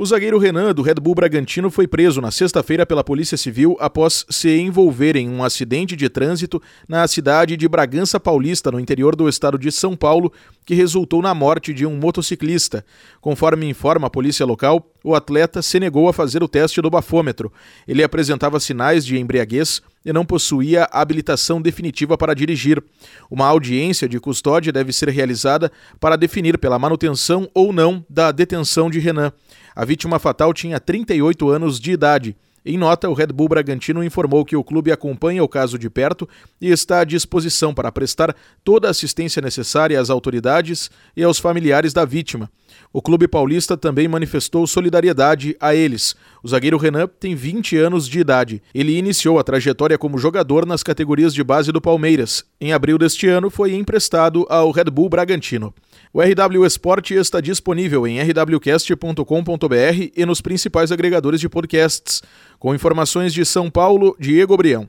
O zagueiro Renan, do Red Bull Bragantino, foi preso na sexta-feira pela Polícia Civil após se envolver em um acidente de trânsito na cidade de Bragança Paulista, no interior do estado de São Paulo, que resultou na morte de um motociclista. Conforme informa a polícia local, o atleta se negou a fazer o teste do bafômetro. Ele apresentava sinais de embriaguez e não possuía habilitação definitiva para dirigir. Uma audiência de custódia deve ser realizada para definir pela manutenção ou não da detenção de Renan. A vítima fatal tinha 38 anos de idade. Em nota, o Red Bull Bragantino informou que o clube acompanha o caso de perto e está à disposição para prestar toda a assistência necessária às autoridades e aos familiares da vítima. O clube paulista também manifestou solidariedade a eles. O zagueiro Renan tem 20 anos de idade. Ele iniciou a trajetória como jogador nas categorias de base do Palmeiras. Em abril deste ano, foi emprestado ao Red Bull Bragantino. O RW Esporte está disponível em rwcast.com.br e nos principais agregadores de podcasts. Com informações de São Paulo, Diego Brião.